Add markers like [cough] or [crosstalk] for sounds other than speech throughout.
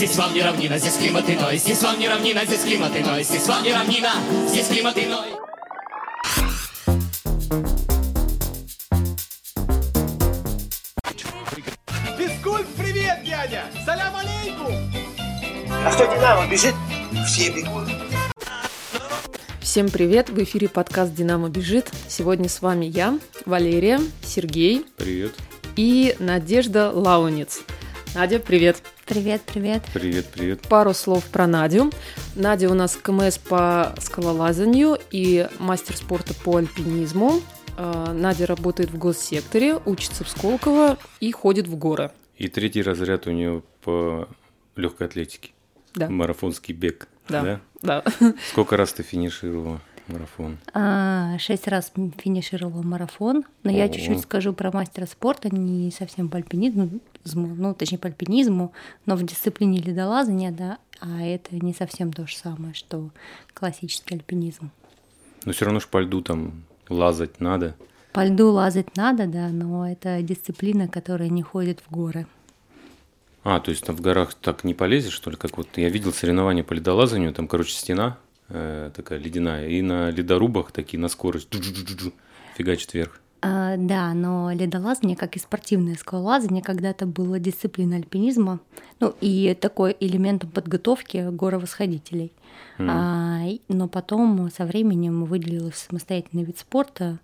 Здесь вам не равнина, здесь климат иной. Здесь вам не равнина, здесь климат иной. Здесь вам не равнина, здесь климат иной. Физкульт, привет, дядя! Салям алейкум! А что Динамо бежит, все бегут. Всем привет! В эфире подкаст «Динамо бежит». Сегодня с вами я, Валерия, Сергей Привет. и Надежда Лаунец. Надя, привет! Привет, привет. Привет, привет. Пару слов про Надю. Надя у нас КМС по скалолазанию и мастер спорта по альпинизму. Э, Надя работает в госсекторе, учится в Сколково и ходит в горы. И третий разряд у нее по легкой атлетике. Да, Марафонский бег. да, да. Сколько раз ты финишировала марафон? А, шесть раз финишировала марафон, но я О. чуть-чуть скажу про мастера спорта, не совсем по альпинизму, ну, точнее, по альпинизму, но в дисциплине ледолазания, да, а это не совсем то же самое, что классический альпинизм. Но все равно ж по льду там лазать надо. По льду лазать надо, да, но это дисциплина, которая не ходит в горы. А, то есть там в горах так не полезешь, что ли? Как вот я видел соревнования по ледолазанию, там, короче, стена э, такая ледяная, и на ледорубах такие на скорость фигачит вверх. А, да, но ледолазание, как и спортивное скалолазание, когда-то было дисциплиной альпинизма, ну и такой элементом подготовки горовосходителей. А, и- но потом со временем выделилось самостоятельный вид спорта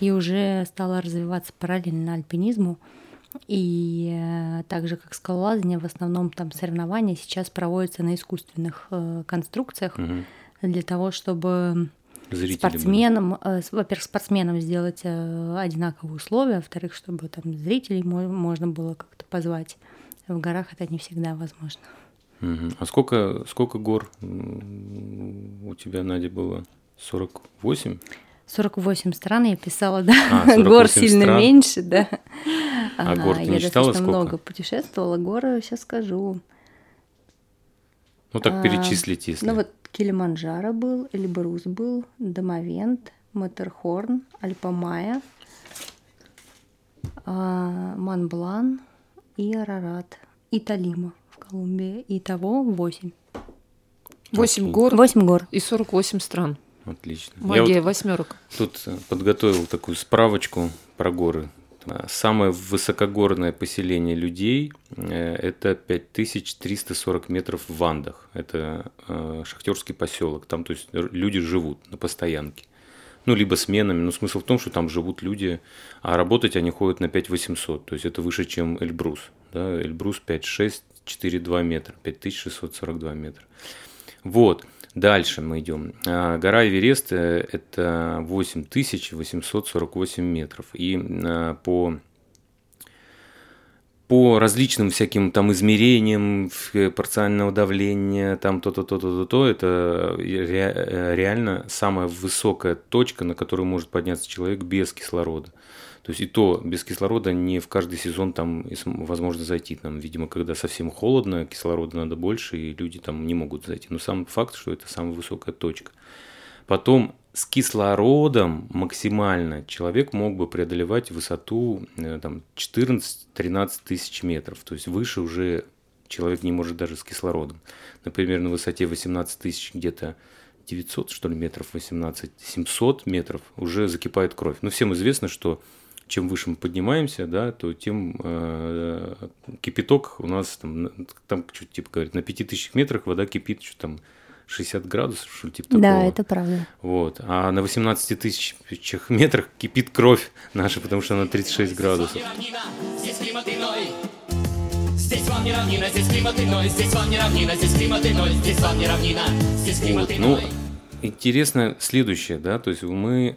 и уже стало развиваться параллельно альпинизму. И э, так же, как скалолазание, в основном там соревнования сейчас проводятся на искусственных э, конструкциях Мгм. для того, чтобы Зрители были. спортсменам, э, во-первых, спортсменам сделать э, одинаковые условия, во-вторых, чтобы там зрителей мо- можно было как-то позвать. В горах это не всегда возможно. А сколько, сколько гор у тебя, Надя, было? 48? 48 стран я писала, да. А, 48 [laughs] Гор сильно стран. меньше, да. А гор ты не я достаточно сколько? много путешествовала. Горы, сейчас скажу. Ну так А, перечислить, если. Ну вот Килиманджаро был, Эльбрус был, Домовент, Матерхорн, Альпамая, а, Монблан и Арарат. И Талима в Колумбии. Итого 8. Восемь Окей. гор 8 гор. и 48 стран. Отлично. Я Магия вот восьмерок. тут подготовил такую справочку про горы. Самое высокогорное поселение людей э, это 5340 метров в Вандах. Это э, шахтерский поселок. Там то есть люди живут на постоянке. Ну, либо сменами. Но смысл в том, что там живут люди, а работать они ходят на 5800. То есть это выше, чем Эльбрус. Да? Эльбрус 5642 метра, 5642 метра. Вот. Дальше мы идем. А, Гора Эверест э, это 8848 метров. И а, по по различным всяким там измерениям парциального давления, там то-то, то-то, то-то, это ре- э, реально самая высокая точка, на которую может подняться человек без кислорода. То есть и то без кислорода не в каждый сезон там возможно зайти. Там, видимо, когда совсем холодно, кислорода надо больше, и люди там не могут зайти. Но сам факт, что это самая высокая точка. Потом с кислородом максимально человек мог бы преодолевать высоту э, там, 14-13 тысяч метров. То есть выше уже человек не может даже с кислородом. Например, на высоте 18 тысяч где-то 900, что ли, метров, 18, 700 метров уже закипает кровь. Но всем известно, что чем выше мы поднимаемся, да, то тем э, кипяток у нас там, там что-то типа говорит, на 5000 метрах вода кипит, что там 60 градусов, что ли, типа такого. Да, это правда. Вот. А на 18 тысячах метрах кипит кровь наша, потому что она 36 градусов. Здесь вам не равнина, здесь климат иной. Здесь вам не равнина, здесь климат иной. Здесь вам не равнина, здесь климат иной. Здесь вам не равнина, здесь климат Вот. Ну, интересно следующее, да, то есть мы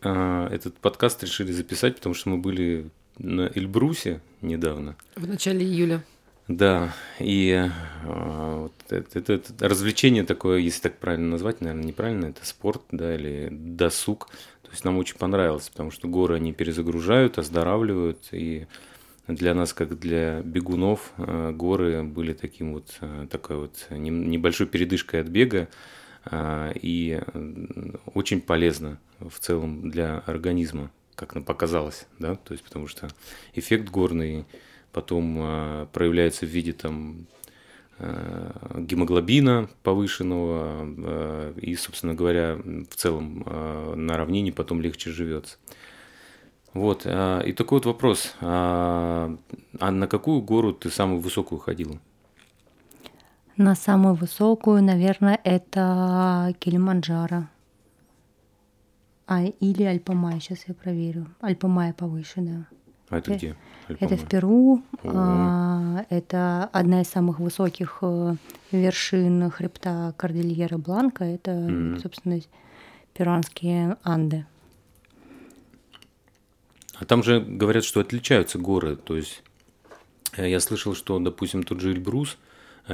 этот подкаст решили записать, потому что мы были на Эльбрусе недавно. В начале июля. Да, и а, вот это, это- это развлечение такое, если так правильно назвать, наверное, неправильно, это спорт, да, или досуг. То есть нам очень понравилось, потому что горы они перезагружают, оздоравливают, и для нас, как для бегунов, э, горы были таким вот, э, такой вот небольшой передышкой от бега, а, и э, очень полезно в целом для организма, как нам показалось, да, то есть потому что эффект горный потом а, проявляется в виде там э, гемоглобина повышенного, и, собственно говоря, в целом на равнине потом легче живется. Вот, и такой вот вопрос. А, а на какую гору ты самую высокую ходила? На самую высокую, наверное, это Килиманджаро. А, или Альпамай, сейчас я проверю. Альпамай повышенная. А это Э, где? Это Альпамай? в Перу. А, Это одна из самых высоких э, вершин хребта Кордильера Бланка. Это, Мгм. собственно, перуанские Анды. А там же говорят, что отличаются горы. То есть э, я слышал, что, допустим, тот же Эльбрус,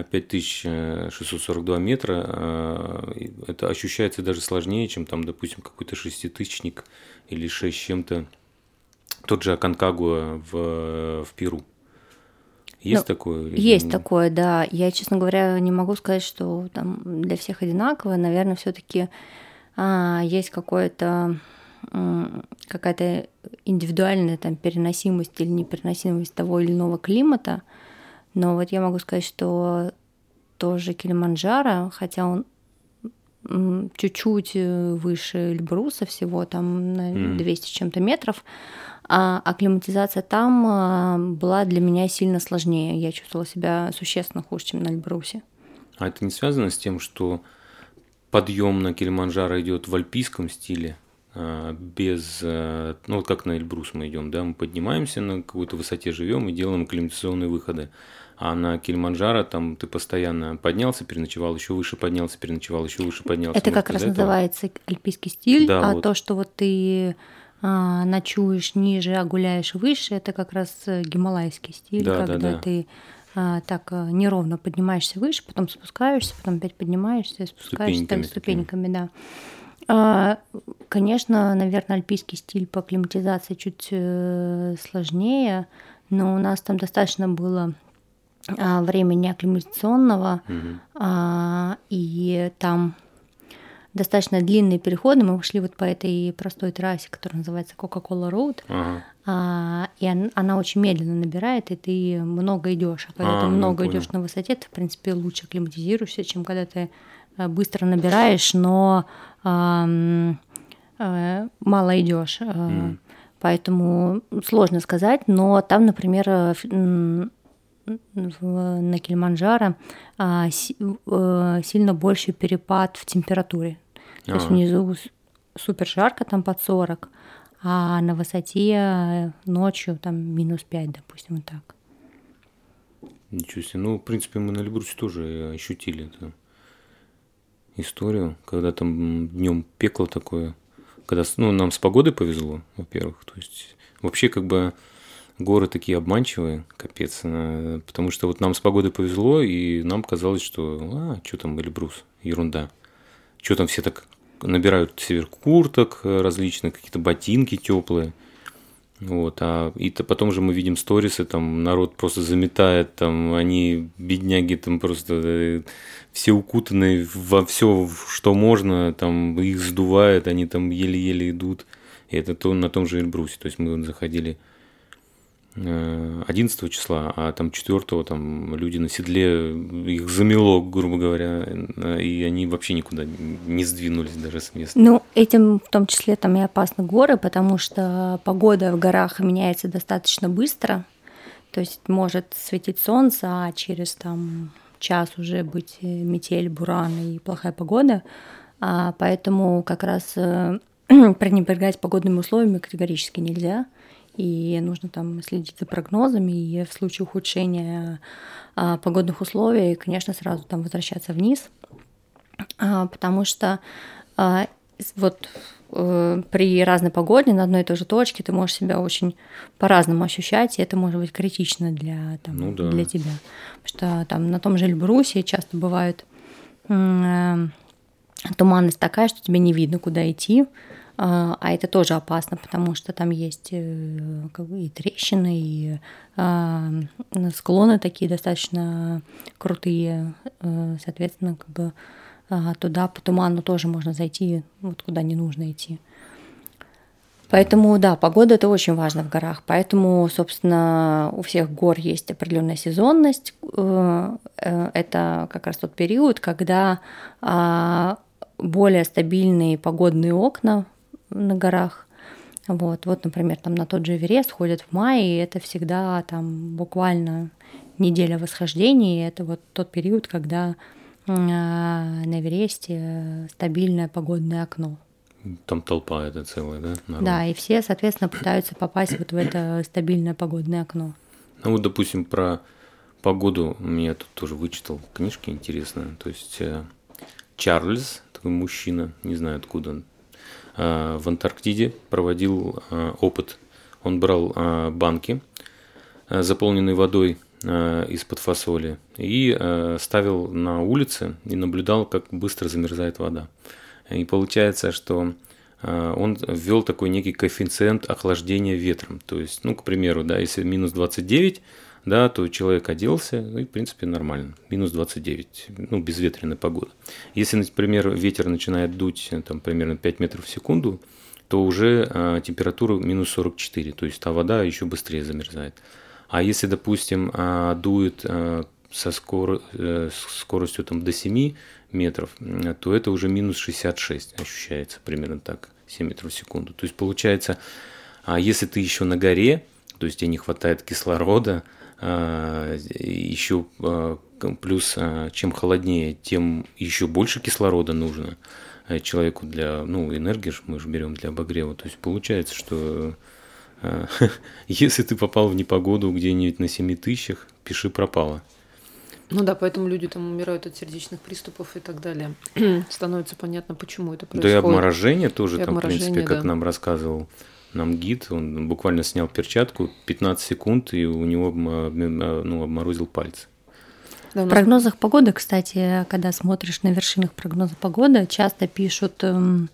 5642 метра, и это ощущается даже сложнее, чем там, допустим, какой-то шеститысячник или шесть чем-то. Тот же Аконкагуа в, в Перу. Есть Ну, такое? Есть такое, да. Я, честно говоря, не могу сказать, что там для всех одинаково. Наверное, все-таки есть какое-то какая-то индивидуальная там переносимость или непереносимость того или иного климата. Но вот я могу сказать, что тоже Килиманджаро, хотя он чуть-чуть э, выше Эльбруса всего, там на Мгм. 200 с чем-то метров, а акклиматизация там а, была для меня сильно сложнее. Я чувствовала себя существенно хуже, чем на Эльбрусе. А это не связано с тем, что подъем на Килиманджаро идет в альпийском стиле, а, без, э, ну вот как на Эльбрус мы идем, да, мы поднимаемся на какой-то высоте, живем и делаем акклиматизационные выходы. А на Килиманджаро там ты постоянно поднялся, переночевал, еще выше поднялся, переночевал, еще выше поднялся. Это Может, как раз этого? называется альпийский стиль, Да, а вот. то, что вот ты а, ночуешь ниже, а гуляешь выше, это как раз э, гималайский стиль, Да, да, когда да. ты а, так а, неровно поднимаешься выше, потом спускаешься, потом опять поднимаешься, спускаешься там Ступеньками ступеньками, да. А, Конечно, наверное, альпийский стиль по акклиматизации чуть э, сложнее, но у нас там достаточно было времени акклиматизационного, Мгм. а, и там достаточно длинные переходы. Мы шли вот по этой простой трассе, которая называется Coca-Cola Road, Ага. а, и он- она очень медленно набирает, и ты много идешь. А когда А, ты ну, много понял. идешь на высоте, ты, в принципе, лучше акклиматизируешься, чем когда ты э, быстро набираешь, но э, мало идешь. Поэтому сложно сказать, но там, например, э, в- на Килиманджаро а, си- э, сильно больший перепад в температуре. То есть внизу супер жарко, там под 40, а на высоте э, ночью там минус 5, допустим, вот так. Ничего себе. Ну, в принципе, мы на Эльбрусе тоже ощутили эту историю, когда там днем пекло такое. Когда, ну, нам с погодой повезло, во-первых. То есть, вообще, как бы, горы такие обманчивые, капец. э, Потому что вот нам с погодой повезло, и нам казалось, что, а, что там Эльбрус, ерунда. Что там все так набирают север курток э, различных, какие-то ботинки теплые. Вот, а и то потом же мы видим сторисы, там народ просто заметает, там они, бедняги, там просто э, все укутаны во все, что можно, там их сдувает, они там еле-еле идут. И это то, на том же Эльбрусе. То есть мы заходили 11 числа, а там 4 там люди на седле, их замело, грубо говоря, э, и они вообще никуда не сдвинулись даже с места. Ну, этим в том числе там и опасны горы, потому что погода в горах меняется достаточно быстро. То есть может светить солнце, а через там час уже быть э, метель, буран и плохая погода. А, поэтому как раз э, [clears throat] пренебрегать погодными условиями категорически нельзя. И нужно там следить за прогнозами, и в случае ухудшения а, погодных условий, конечно, сразу там возвращаться вниз. А, потому что а, вот э, при разной погоде на одной и той же точке ты можешь себя очень по-разному ощущать, и это может быть критично для, там, Ну да. для тебя. Потому что там на том же Эльбрусе часто бывают м, э, туманность такая, что тебе не видно, куда идти, а а это тоже опасно, потому что там есть э, как бы и трещины, и а, склоны такие достаточно крутые, э, соответственно, как бы а, туда по туману тоже можно зайти, вот куда не нужно идти. Поэтому, да, погода это очень важно в горах. Поэтому, собственно, у всех гор есть определенная сезонность. Э, это как раз тот период, когда а, более стабильные погодные окна на горах. Вот, вот, например, там на тот же Эверест ходят в мае, и это всегда там буквально неделя восхождения, и это вот тот период, когда а, на Эвересте стабильное погодное окно. Там толпа это целая, да? Народ. Да, и все, соответственно, пытаются попасть вот в это стабильное погодное окно. Ну вот, допустим, про погоду меня тут тоже вычитал книжки интересные. То есть э, Чарльз, такой мужчина, не знаю откуда он, в Антарктиде проводил э, опыт. Он брал банки, заполненные водой из-под фасоли, и ставил на улице и наблюдал, как быстро замерзает вода. И получается, что э, он ввел такой некий коэффициент охлаждения ветром. То есть, ну, к примеру, да, если минус 29, да, то человек оделся, и, в принципе, нормально. Минус 29, ну, безветренная погода. Если, например, ветер начинает дуть, э, там, примерно 5 метров в секунду, то уже э, температура минус 44, то есть та вода еще быстрее замерзает. А если, допустим, э, дует э, со скор... э, скоростью там, до 7 метров, то это уже минус 66 ощущается примерно так, 7 метров в секунду. То есть получается, а если ты еще на горе, то есть тебе не хватает кислорода, а, еще а, плюс чем холоднее, тем еще больше кислорода нужно э, человеку для, ну, энергии мы же берем для обогрева. То есть получается, что [laughs] если ты попал в непогоду где-нибудь на 7 тысячах, пиши пропало. Ну да, поэтому люди там умирают от сердечных приступов и так далее. [clears throat] Становится понятно, почему это происходит. Да и обморожение тоже, и там, в принципе, как да. нам рассказывал нам гид, он буквально снял перчатку, 15 секунд, и у него ну, обморозил пальцы. Да, в прогнозах погоды, кстати, когда смотришь на вершинах прогноза погоды, часто пишут эм,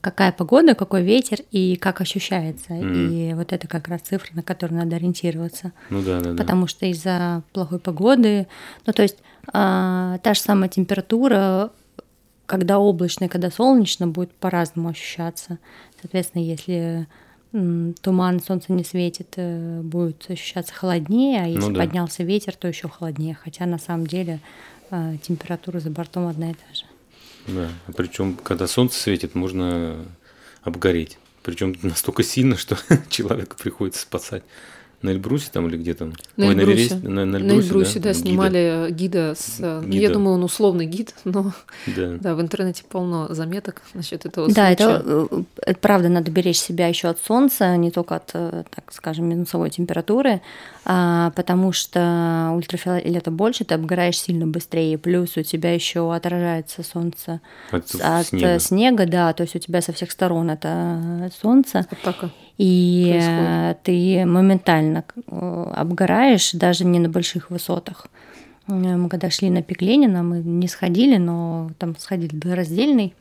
какая погода, какой ветер и как ощущается. Mm. И вот это как раз цифры, на которые надо ориентироваться. Ну да, да. Потому да. что из-за плохой погоды, ну то есть а, та же самая температура, когда облачно и когда солнечно, будет по-разному ощущаться. Соответственно, если туман, солнце не светит, э, будет ощущаться холоднее, а если ну, да. поднялся ветер, то еще холоднее. Хотя на самом деле а, температура за бортом одна и та же. Да, причем, когда солнце светит, можно обгореть. Причем настолько сильно, что [laughs] человека приходится спасать на Эльбрусе там или где там? На Ой, Эльбрусе. На, на, на Эльбрусе, на Эльбрусе, да, да снимали гида, гида с... Гида. Ну, я думаю, он условный гид, [laughs] но да. да, в интернете полно заметок насчет этого Да, это, э, это правда, надо беречь себя еще от солнца, не только от, э, так скажем, минусовой температуры, а, потому что ультрафиолета больше, ты обгораешь сильно быстрее, плюс у тебя еще отражается солнце от, от снега. снега, да, то есть у тебя со всех сторон это солнце. Атака и происходит. ты моментально э, обгораешь даже не на больших высотах. Э, мы когда шли на пик Ленина, мы не сходили, но там сходили до раздельной,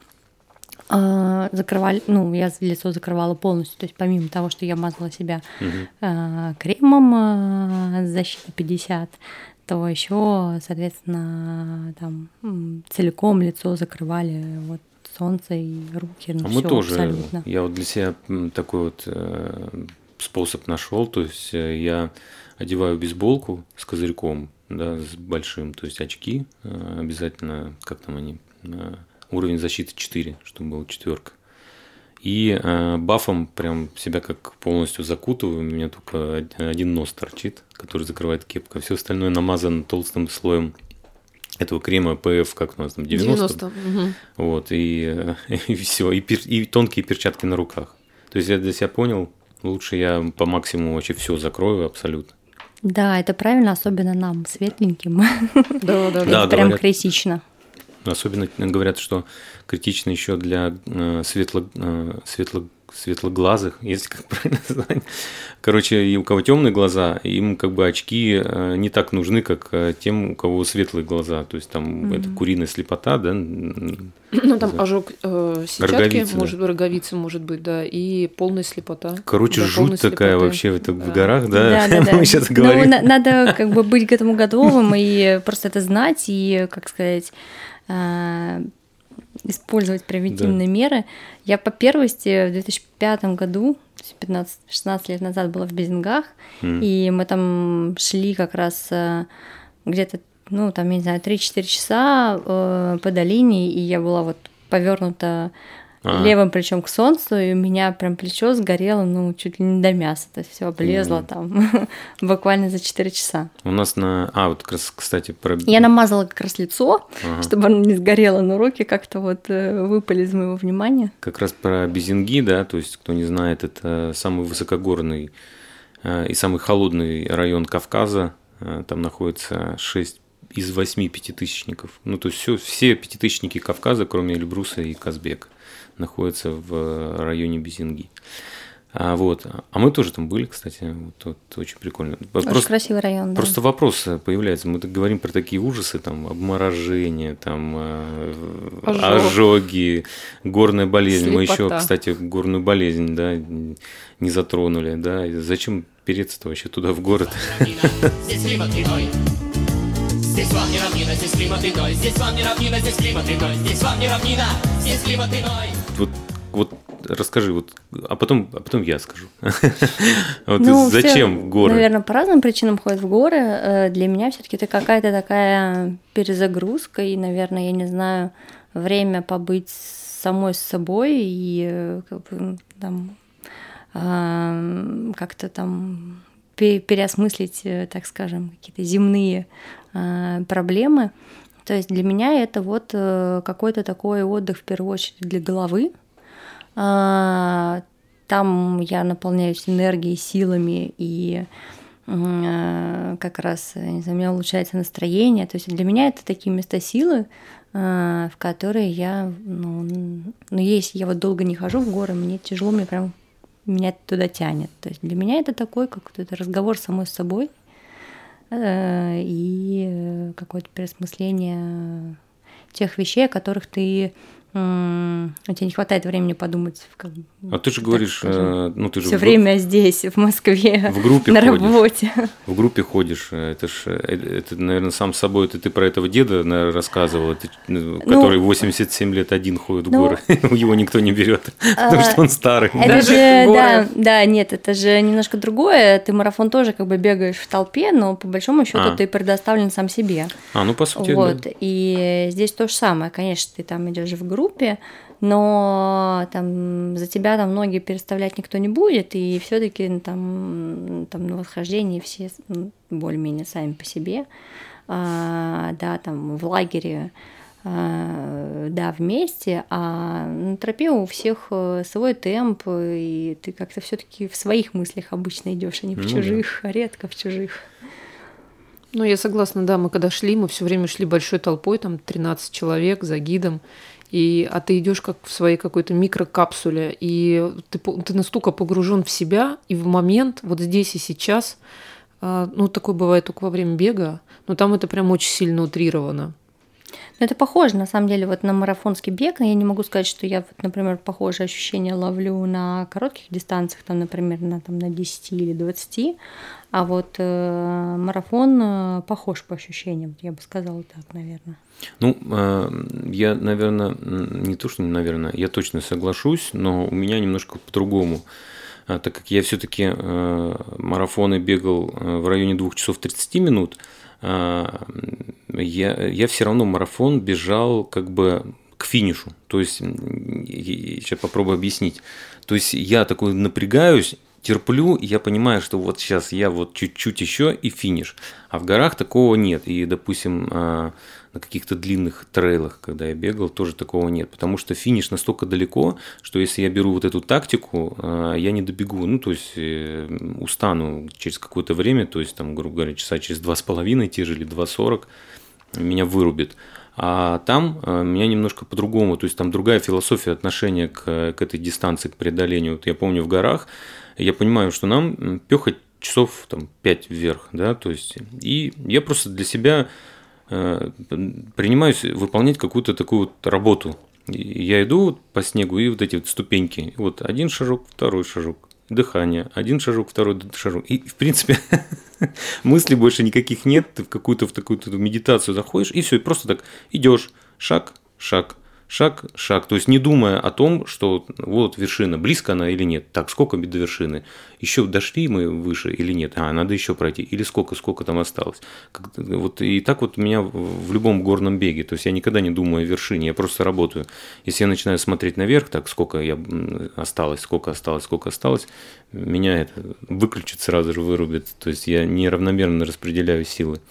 а, закрывали, ну, я лицо закрывала полностью, то есть помимо того, что я мазала себя угу. кремом защиты 50, то еще, соответственно, там целиком лицо закрывали вот солнце и руки. Ну, а мы тоже. Абсолютно. Я вот для себя такой вот э, способ нашел. То есть э, я одеваю бейсболку с козырьком, да, с большим, то есть очки э, обязательно, как там они, уровень защиты 4, чтобы была четверка. И э, бафом прям себя как полностью закутываю. У меня только один нос торчит, который закрывает кепка. Все остальное намазано толстым слоем этого крема ПФ, как у нас там, 90. 90 угу. Вот, и, [laughs] и все, и, пер, и тонкие перчатки на руках. То есть я для себя понял, лучше я по максимуму вообще все закрою абсолютно. Да, это правильно, особенно нам, светленьким. Да, [laughs] да, да. Это прям критично. Особенно говорят, что критично еще для э, светло, э, светло светлоглазых, если как правильно [laughs] сказать. Короче, и у кого темные глаза, им как бы очки э, не так нужны, как э, тем, у кого светлые глаза. То есть там mm-hmm. это куриная слепота, да? [clears throat] Ну там ожог э, сетчатки, роговицы, может да. роговицы, может быть, да, и полная слепота. Короче, да, жуть такая слепоты. вообще это да. в горах, да? Да, да, [laughs] да. Мы сейчас говорим. Ну, надо как бы быть к этому готовым и просто это знать и, как сказать, э, использовать превентивные меры. Я по первости в 2005 году, 15-16 лет назад была в Безингах, М. и мы там шли как раз э, где-то, ну, там, я не знаю, 3-4 часа э, по долине, и я была вот повернута А. левым плечом к солнцу, и у меня прям плечо сгорело, ну, чуть ли не до мяса, то есть все облезло там [laughs] буквально за 4 часа. У нас на... А, вот как раз, кстати, про... Я намазала как раз лицо, Ага. чтобы оно не сгорело, но руки как-то вот э, выпали из моего внимания. Как раз про Безинги, да, то есть, кто не знает, это самый высокогорный э, и самый холодный район Кавказа. Э, Там находится 6 из 8 пятитысячников. Ну, то есть все, все пятитысячники Кавказа, кроме Эльбруса и Казбека, находятся в районе Безинги. А, вот. А мы тоже там были, кстати, вот, вот очень прикольно. Очень красивый район, да. Просто вопрос э, появляется. Мы так говорим про такие ужасы, там, обморожение, там, э, Ожог. ожоги, горная болезнь. Мы еще, Слепота. кстати, горную болезнь, да, не затронули, да. И Зачем переться вообще туда, в город? Здесь вам не равнина, здесь климат иной. Здесь вам не равнина, здесь климат иной. Здесь вам не равнина, здесь климат иной. Вот, вот расскажи, вот, а потом, а потом я скажу. [laughs] Вот Ну, зачем все, горы? Наверное, по разным причинам ходят в горы. Э, Для меня все-таки это какая-то такая перезагрузка, и, наверное, я не знаю, время побыть самой с собой и э, как бы, там как-то там пе- переосмыслить, э, так скажем, какие-то земные а, проблемы. То есть для меня это вот э, какой-то такой отдых в первую очередь для головы. А, Там я наполняюсь энергией, силами и э, как раз, не знаю, у меня улучшается настроение. То есть для меня это такие места силы, э, в которые я, ну, ну, если я вот долго не хожу в горы, мне тяжело, мне прям меня туда тянет. То есть для меня это такой какой-то разговор с самой собой и э, какое-то переосмысление тех вещей, о которых ты м, тебе не хватает времени подумать. в как- А ты же так говоришь, скажем, э, ну ты же все время здесь, в Москве, [laughs] в группе на ходишь. работе. В группе ходишь, э, это ж, э, это, наверное, сам с собой, это ты про этого деда наверное, рассказывал, это, ну, который 87 лет один ходит в ну, горы, [laughs] его никто не берет, потому а, что он старый. Это Даже же, да, да, нет, это же немножко другое. Ты марафон тоже как бы бегаешь в толпе, но по большому счету А. ты предоставлен сам себе. А, ну по сути, Вот, и здесь то же самое, конечно, ты там идешь в группе, но там за тебя там ноги переставлять никто не будет, и все-таки там, там на восхождении все более-менее сами по себе, А, да, там в лагере, а, да, вместе, а на тропе у всех э, свой темп, и ты как-то все-таки в своих мыслях обычно идешь, а не в Ну да. чужих, а редко в чужих. Ну, я согласна, да, мы когда шли, мы все время шли большой толпой, там 13 человек за гидом, и, а ты идешь как в своей какой-то микрокапсуле, и ты, ты настолько погружен в себя и в момент, вот здесь и сейчас, а, ну, такое бывает только во время бега, но там это прям очень сильно утрировано. Ну, это похоже, на самом деле, вот на марафонский бег. Я не могу сказать, что я, вот, например, похожие ощущения ловлю на коротких дистанциях, там, например, на, там, на 10 или 20, а вот э, марафон э, похож по ощущениям, я бы сказала так, наверное. Ну, э, я, наверное, не то, что, наверное, я точно соглашусь, но у меня немножко по-другому. А, Так как я все-таки марафоны бегал э, в районе 2 часов 30 минут, я, я все равно марафон бежал как бы к финишу. То есть, сейчас попробую объяснить. То есть я такой напрягаюсь, терплю, и я понимаю, что вот сейчас я вот чуть-чуть еще и финиш. А в горах такого нет. И, допустим, а, на каких-то длинных трейлах, когда я бегал, тоже такого нет. Потому что финиш настолько далеко, что если я беру вот эту тактику, а, я не добегу. Ну, то есть э, устану через какое-то время, то есть там, грубо говоря, часа через два с половиной, те же или 2.40, меня вырубит. А там э, меня немножко по-другому, то есть там другая философия отношения к, к этой дистанции, к преодолению. Вот я помню в горах, я понимаю, что нам пехать часов там 5 вверх, да, то есть, и я просто для себя принимаюсь выполнять какую-то такую вот работу. Я иду по снегу и вот эти вот ступеньки, вот один шажок, второй шажок, дыхание, один шажок, второй шажок. И, в принципе, [laughs] мыслей больше никаких нет, ты в какую-то в такую медитацию заходишь, и все, и просто так идешь, шаг, шаг, Шаг, шаг. То есть не думая о том, что вот вершина, близко она или нет. Так, сколько до вершины? Еще дошли мы выше или нет? А, надо еще пройти. Или сколько, сколько там осталось? Как, вот, и так вот у меня в любом горном беге. То есть я никогда не думаю о вершине, я просто работаю. Если я начинаю смотреть наверх, так, сколько я осталось, сколько осталось, сколько осталось, меня это выключит сразу же, вырубит. То есть я неравномерно распределяю силы.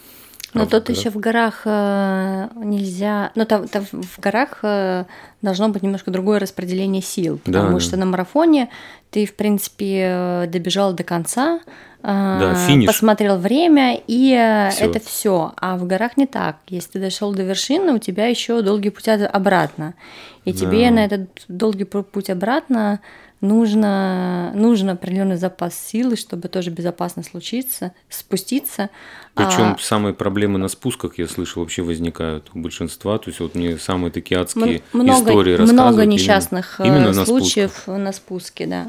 Но а тут еще в горах э, нельзя, ну там, там в горах э, должно быть немножко другое распределение сил, потому Да, что на марафоне ты в принципе э, добежал до конца, э, Да, финиш. посмотрел время и э, Всё. это все. А в горах не так. Если ты дошел до вершины, у тебя еще долгий путь обратно, и тебе Да. на этот долгий пу- путь обратно нужно, нужен определенный запас силы, чтобы тоже безопасно случиться, спуститься. Причем А, самые проблемы на спусках, я слышал, вообще возникают у большинства. То есть вот мне самые такие адские много, истории много рассказывают. именно- несчастных э, именно на случаев спусках. на спуске, да.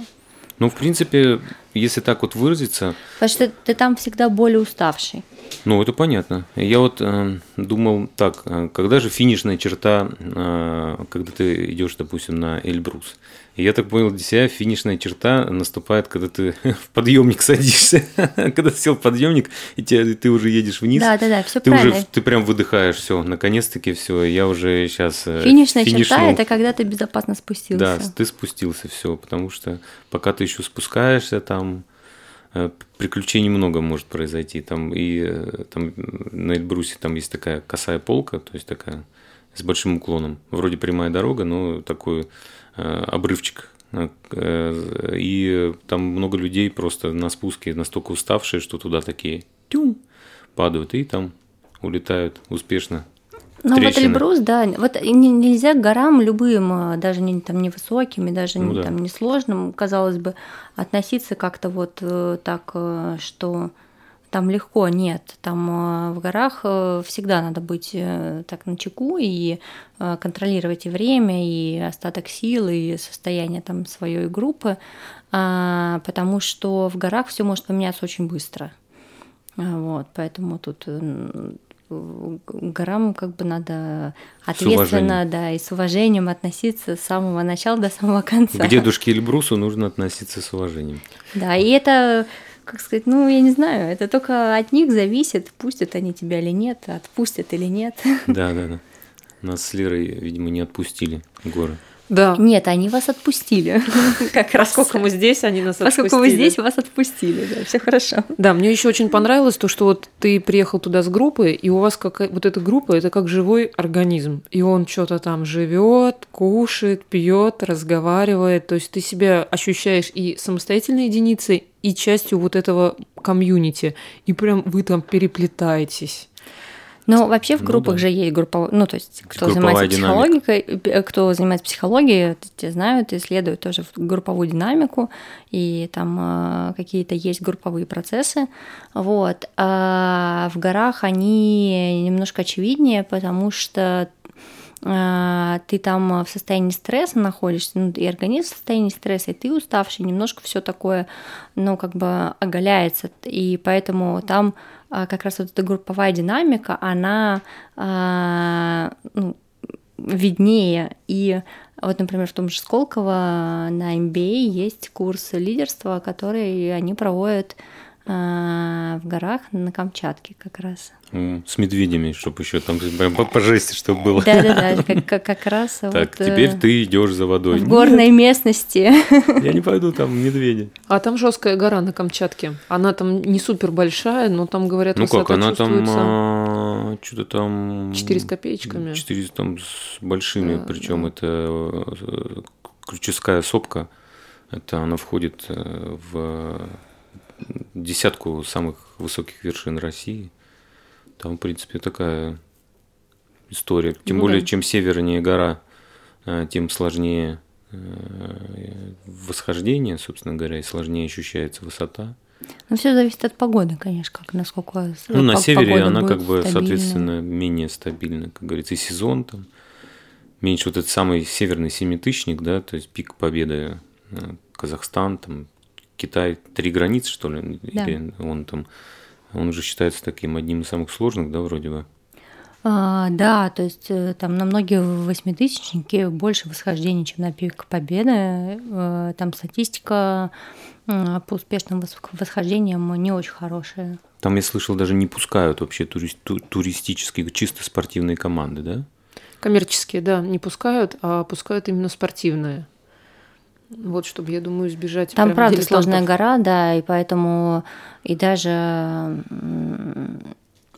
Ну, в принципе, если так вот выразиться, Потому что ты там всегда более уставший. Ну, это понятно. Я вот э, думал так, э, когда же финишная черта, э, когда ты идешь, допустим, на Эльбрус? Я так понял, для себя финишная черта наступает, когда ты [laughs] в подъемник садишься. [laughs] Когда ты сел в подъемник, и тебя- ты уже едешь вниз. Да, да, да, все Ты правильно. уже, ты прям выдыхаешь, все, наконец-таки все, я уже сейчас Финишная черта это когда ты безопасно спустился. Да, ты спустился, все, потому что пока ты еще спускаешься, там э, приключений много может произойти. Там и э, там на Эльбрусе там есть такая косая полка, то есть такая с большим уклоном. Вроде прямая дорога, но такой э, обрывчик. Э, э, И там много людей просто на спуске настолько уставшие, что туда такие тюм, падают и там улетают успешно. Ну вот. Эльбрус, да, вот нельзя горам любым, э, даже не там невысоким и даже Ну не, да. там несложным, казалось бы, относиться как-то вот э, так, э, что там легко, нет, там э, в горах э, всегда надо быть так на чеку и контролировать и время, и остаток сил, и состояние там своей группы, а, потому что в горах все может поменяться очень быстро. А, Вот, поэтому тут горам как бы надо ответственно, да, и с уважением относиться с самого начала до самого конца. К дедушке Эльбрусу нужно относиться с уважением. Да, и это, как сказать, ну, я не знаю, это только от них зависит, пустят они тебя или нет, отпустят или нет. Да, да, да. Нас с Лерой, видимо, не отпустили горы. Да. Нет, они вас отпустили. [laughs] Как раз. Поскольку мы здесь, они нас Поскольку вы отпустили. здесь, вас отпустили, да, все хорошо. Да, мне еще очень понравилось то, что вот ты приехал туда с группой, и у вас как вот эта группа, это как живой организм, и он что-то там живет, кушает, пьет, разговаривает, то есть ты себя ощущаешь и самостоятельной единицей, и частью вот этого комьюнити, и прям вы там переплетаетесь. Но вообще в Ну группах да. же есть группа, ну то есть кто Групповая занимается психологией, э, кто занимается психологией, те знают, исследуют тоже групповую динамику, и там э, какие-то есть групповые процессы, вот. А в горах они немножко очевиднее, потому что ты там в состоянии стресса находишься, ну, и организм в состоянии стресса, и ты уставший, немножко все такое, ну, как бы оголяется, и поэтому там а, как раз вот эта групповая динамика, она а, ну, виднее. И вот, например, в том же Сколково на MBA есть курс лидерства, который они проводят а, в горах на Камчатке как раз. С медведями, чтобы еще там прям по, жести, чтобы было. Да-да-да, как, как, как раз [laughs] Так, вот, э, теперь ты идешь за водой. в горной местности. Нет, [laughs] я не пойду, там медведи. А там жесткая гора на Камчатке. Она там не супер большая, но там говорят, Ну как, она там чувствуется. что-то там... Четыре с копеечками. Четыре там с большими, Да, причем да. это э, ключевская сопка. Это она входит э, в десятку самых высоких вершин России. Там, в принципе, такая история. Тем Ну более, да. чем севернее гора, э, тем сложнее э, восхождение, собственно говоря, и сложнее ощущается высота. Ну, все зависит от погоды, конечно, как насколько Ну, на севере она как бы, стабильной. соответственно, менее стабильна, как говорится, и сезон там. Меньше вот этот самый северный семитысячник, да, то есть пик победы э, Казахстан, там, Китай, три границы, что ли, Да. или он там, он уже считается таким одним из самых сложных, да, вроде бы. А, да, то есть э, там на многие восьмитысячники больше восхождений, чем на пик победы. Э, там статистика по успешным восхождениям не очень хорошая. Там, я слышал, даже не пускают вообще тури- ту- туристические, чисто спортивные команды, да? Коммерческие, да, не пускают, а пускают именно спортивные. Вот, чтобы, я думаю, избежать... Там, правда, дилетантов. сложная гора, да, и поэтому и даже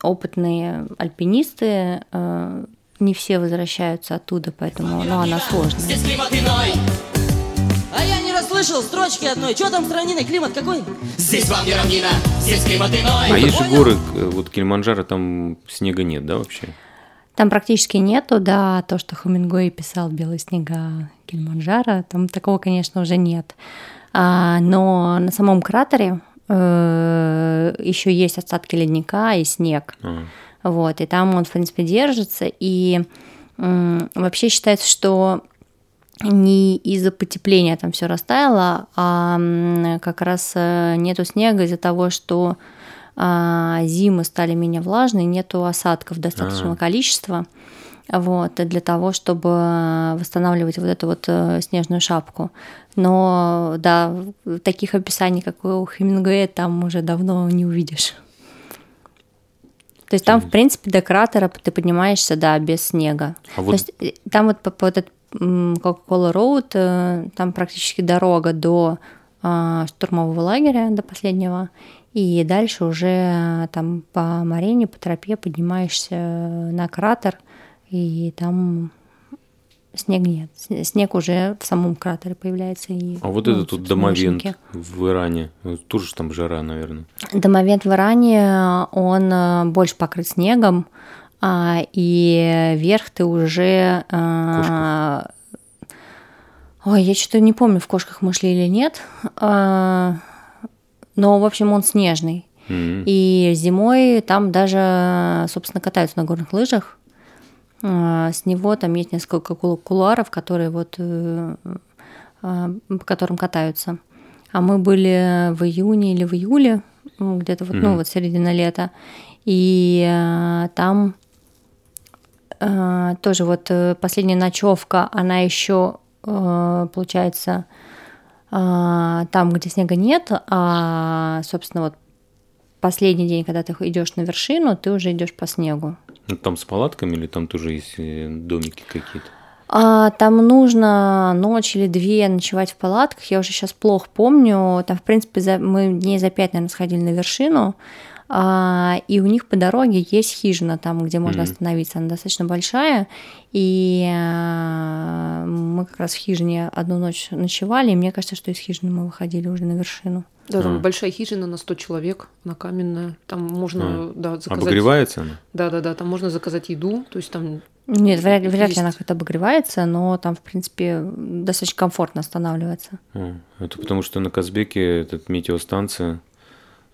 опытные альпинисты э, не все возвращаются оттуда, поэтому ну, она сложная. Здесь климат иной, А я не расслышал строчки одной. Что там с равниной? Климат какой? здесь вам не равнина, здесь климат иной. А есть же понял? горы, э, вот Килиманджаро, там снега нет, да, вообще? Там практически нету, да, то, что Хемингуэй писал «Белые снега Килиманджаро», там такого, конечно, уже нет. А, но на самом кратере еще есть остатки ледника и снег. А, Вот, и там он, в принципе, держится. И м, вообще считается, что не из-за потепления там все растаяло, а как раз э, нету снега из-за того, что а, зимы стали менее влажные, нету осадков достаточного А. количества. Вот, для того, чтобы восстанавливать вот эту вот э, снежную шапку. Но да, таких описаний, как у Хемингуэя, там уже давно не увидишь. То есть там, в принципе, до кратера ты поднимаешься, да, без снега. А То вот- есть э, там вот по, по этот Coca-Cola Road, э, там практически дорога до штурмового лагеря, до последнего, и дальше уже там по Марине, по тропе поднимаешься на кратер, и там снег нет. Снег уже в самом кратере появляется. И, а вот ну, этот тут домовент в Иране, ну, тоже там жара, наверное. Домовент в Иране, он э, больше покрыт снегом, а, и верх ты уже... а, Ой, я что-то не помню, в кошках мы шли или нет. а, Но, в общем, он снежный. М. И зимой там даже, собственно, катаются на горных лыжах. А, С него там есть несколько кул- кулуаров, которые вот э, а, по которым катаются. А мы были в июне или в июле, ну, где-то вот, ну, Мгм. вот середина лета, и э, там э, тоже вот последняя ночевка, она еще получается э, там, где снега нет, а, собственно, вот последний день, когда ты идешь на вершину, ты уже идешь по снегу. Ну, там с палатками или там тоже есть э, домики какие-то? А, там нужно ночь или две ночевать в палатках. Я уже сейчас плохо помню. Там, в принципе, за, мы дней за пять, наверное, сходили на вершину. А, и у них по дороге есть хижина там, где можно Мгм. остановиться. Она достаточно большая. И а, мы как раз в хижине одну ночь ночевали. И мне кажется, что из хижины мы выходили уже на вершину. Да, там А. большая хижина на 100 человек, она каменная. Там можно, да, заказать... Обогревается она? Да, да, да, там можно заказать еду, то есть там Нет, вряд, вряд Есть. ли она как-то обогревается, но там, в принципе, достаточно комфортно останавливаться. А, Это потому что на Казбеке этот метеостанция,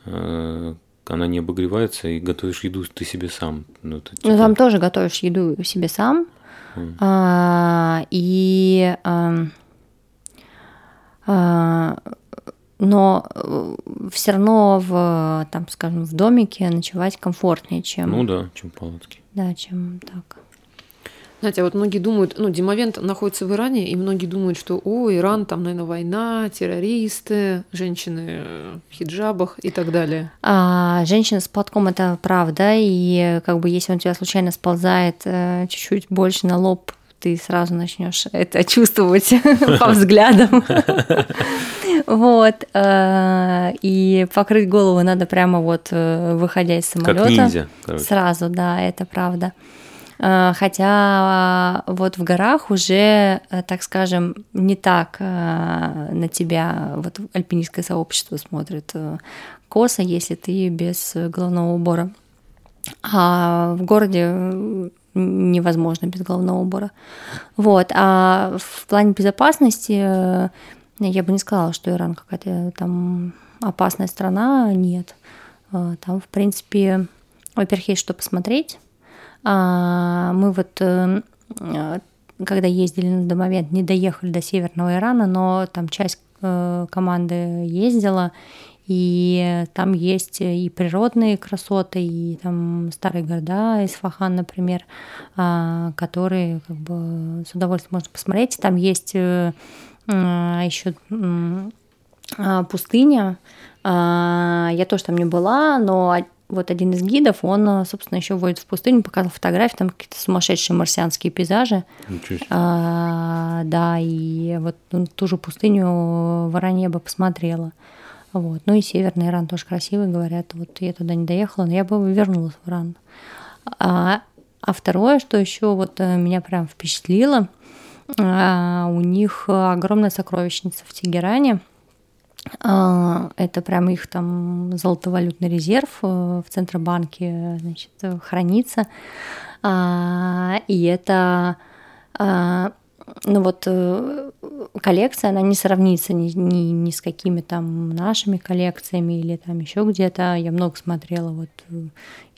э, она не обогревается, и готовишь еду ты себе сам. Ну, Ну, типа- там тоже готовишь еду себе сам. Мгм. А, и ам, а, но все равно в там, скажем, в домике ночевать комфортнее, чем Ну да, чем палатки. да, чем так. Знаете, а вот многие думают, ну, Димовент находится в Иране, и многие думают, что, о, Иран, там, наверное, война, террористы, женщины в хиджабах и так далее. А женщина с платком это правда, и как бы если он у тебя случайно сползает э, чуть-чуть больше на лоб, ты сразу начнешь это чувствовать [laughs] по взглядам. [laughs] Вот. э, И покрыть голову надо прямо вот э, выходя из самолета. Сразу, да, это правда. Э, Хотя э, вот в горах уже, э, так скажем, не так э, на тебя вот альпинистское сообщество смотрит косо, если ты без головного убора. А в городе невозможно без головного убора. Вот. А в плане безопасности я бы не сказала, что Иран какая-то там опасная страна. Нет. Там, в принципе, во-первых, есть что посмотреть. А, Мы вот э, когда ездили на домовент, не доехали до Северного Ирана, но там часть э, команды ездила, И там есть и природные красоты, и там старые города, Исфахан, например, а, которые как бы с удовольствием можно посмотреть. Там есть э, еще а, пустыня. Я тоже там не была, но вот один из гидов, он, собственно, еще вводит в пустыню, показывал фотографии, там какие-то сумасшедшие марсианские пейзажи. А, да, и вот ну, ту же пустыню Воронеба посмотрела. Вот. Ну и Северный Иран тоже красивый, говорят. Вот я туда не доехала, но я бы вернулась в Иран. А, а второе, что еще вот э, меня прям впечатлило, а, у них огромная сокровищница в Тегеране. А, это прям их там золотовалютный резерв э, в Центробанке значит, хранится. А, и это ну вот э, коллекция, она не сравнится ни, ни, ни с какими там нашими коллекциями или там еще где-то. Я много смотрела вот э,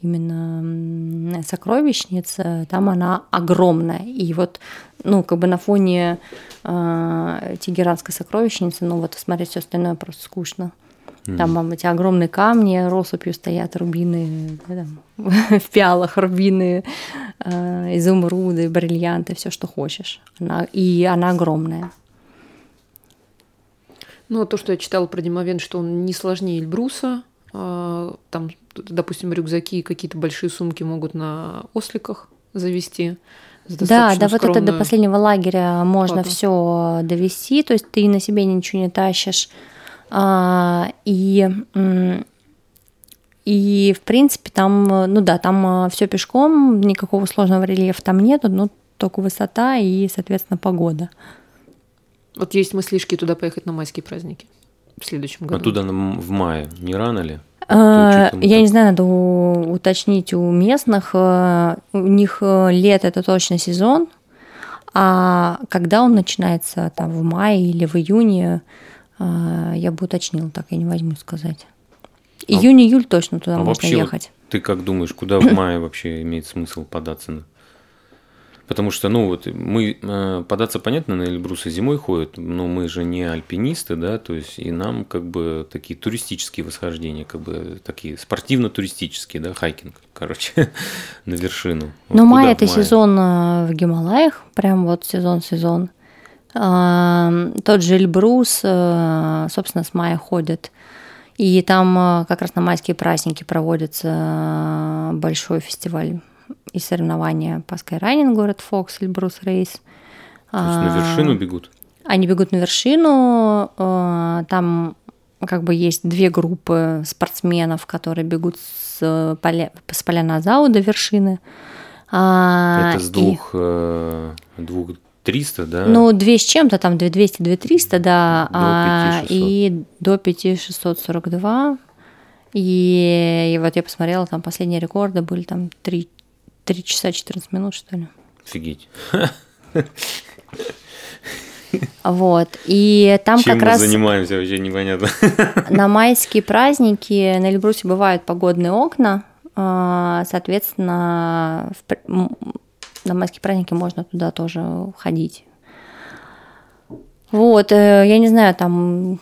именно сокровищниц, там она огромная. И вот, ну, как бы на фоне э, Тегеранской сокровищницы, ну вот смотреть все остальное просто скучно. Там эти огромные камни россыпью стоят, рубины, да, там, [laughs] в пиалах рубины, э, изумруды, бриллианты, все, что хочешь. Она, и она огромная. Ну, то, что я читала про Димовен, что он не сложнее Эльбруса. Э, там, допустим, рюкзаки и какие-то большие сумки могут на осликах завести. Да, да, вот это до последнего лагеря можно все довести, то есть ты на себе ничего не тащишь и и, в принципе, там, ну да, там э, все пешком, никакого сложного рельефа там нету, ну, только высота и, соответственно, погода. Вот есть мыслишки туда поехать на майские праздники в следующем году. А туда в мае не рано ли? А, я не знаю, надо уточнить у местных. Э, у них э, лето это точно сезон, а когда он начинается, там в мае или в июне, а, я бы уточнила, так я не возьму сказать. А Июнь-июль точно туда а можно вообще ехать. Вот ты как думаешь, куда в мае вообще имеет смысл податься? На? Потому что, ну, вот мы э, податься, понятно, на Эльбрусы зимой ходят, но мы же не альпинисты, да, то есть и нам как бы такие туристические восхождения, как бы такие спортивно-туристические, да, хайкинг, короче, [laughs] на вершину. Ну, вот май – это сезон э, в Гималаях, прям вот сезон-сезон. Тот же Эльбрус, э, собственно, с мая ходит. И там э, как раз на майские праздники проводится э, большой фестиваль и соревнования по скайранинг город Фокс, Эльбрус Рейс. То есть на вершину бегут? Они бегут на вершину, там как бы есть две группы спортсменов, которые бегут с, поля, с поля Зау до вершины. А, Это с двух, и... двух 300, да? Ну, 2 с чем-то, там 2200, 2300, да. До 5600. А, и до 5642. И, и вот я посмотрела, там последние рекорды были там 3, 3 часа 14 минут, что ли. Офигеть. Вот. И там Чем как раз... занимаемся, вообще непонятно. [laughs] На майские праздники на Эльбрусе бывают погодные окна. А, соответственно, на майские праздники можно туда тоже ходить. Вот, э, я не знаю, там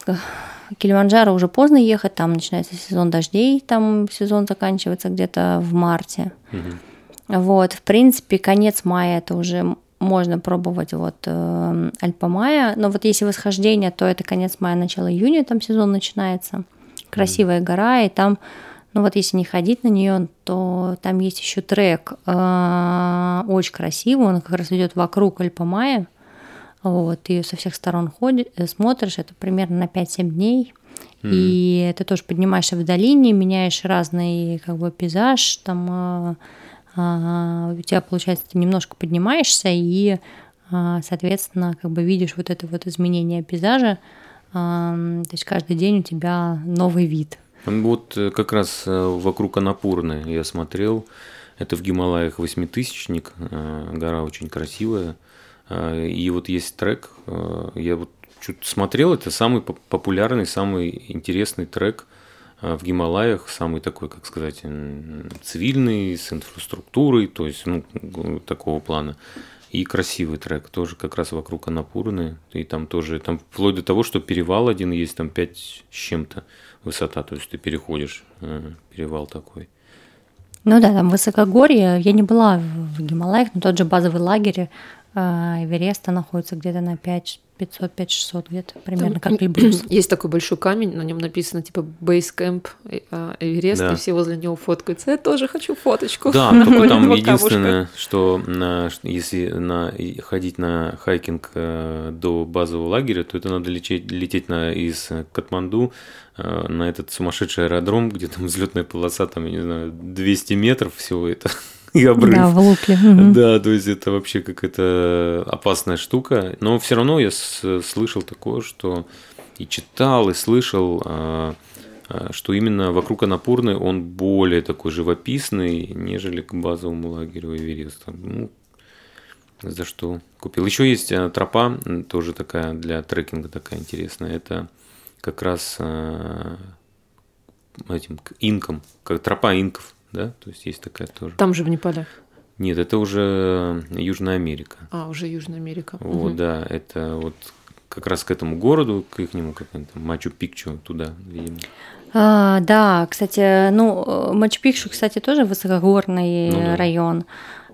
Килиманджаро уже поздно ехать, там начинается сезон дождей, там сезон заканчивается где-то в марте. Угу. Вот, в принципе, конец мая это уже можно пробовать вот э, Альпа-Мая, но вот если восхождение, то это конец мая, начало июня, там сезон начинается. Красивая mm. гора, и там ну вот если не ходить на нее, то там есть еще трек, э, очень красивый, он как раз идет вокруг Альпамая. Вот, ты со всех сторон ходишь, э, смотришь, это примерно на 5-7 дней. И ты тоже поднимаешься в долине, меняешь разный как бы пейзаж, там э, у тебя получается ты немножко поднимаешься и соответственно как бы видишь вот это вот изменение пейзажа, то есть каждый день у тебя новый вид. Вот э, как раз э, вокруг Анапурны я смотрел. Это в Гималаях восьмитысячник, э, гора очень красивая. И вот есть трек, я вот чуть смотрел, это самый популярный, самый интересный трек в Гималаях, самый такой, как сказать, цивильный, с инфраструктурой, то есть ну, такого плана. И красивый трек, тоже как раз вокруг Анапурны. И там тоже, там вплоть до того, что перевал один есть, там 5 с чем-то высота. То есть ты переходишь э, перевал такой. Ну да, там высокогорье. Я не была в Гималаях, но тот же базовый лагерь э, Эвереста находится где-то на 5 500, 500 где-то примерно, Там как Эльбрус. [clears throat] Есть такой большой камень, на нем написано типа Base Camp э, Эверест, Да. и все возле него фоткаются. Я тоже хочу фоточку. Да, только там [laughs] единственное, что на, если на, ходить на хайкинг э, до базового лагеря, то это надо лететь, лететь на, из Катманду э, на этот сумасшедший аэродром, где там взлетная полоса, там, я не знаю, 200 метров всего это и обрыв. Да, в мгм. Да, то есть это вообще какая-то опасная штука. Но все равно я слышал такое, что и читал, и слышал, а, а, что именно вокруг Анапурны он более такой живописный, нежели к базовому лагерю Эвереста. Ну, за что купил. Еще есть а, тропа, тоже такая для трекинга такая интересная. Это как раз этим к инкам, как тропа инков, да, то есть есть такая тоже. Там же в Непале. Нет, это уже Южная Америка. А, уже Южная Америка. Вот, Мгм. да, это вот как раз к этому городу, к их нему, как там, Мачу-Пикчу, туда, видимо. А, да, кстати, ну, э, Мачу-Пикчу, кстати, тоже высокогорный Ну да. район.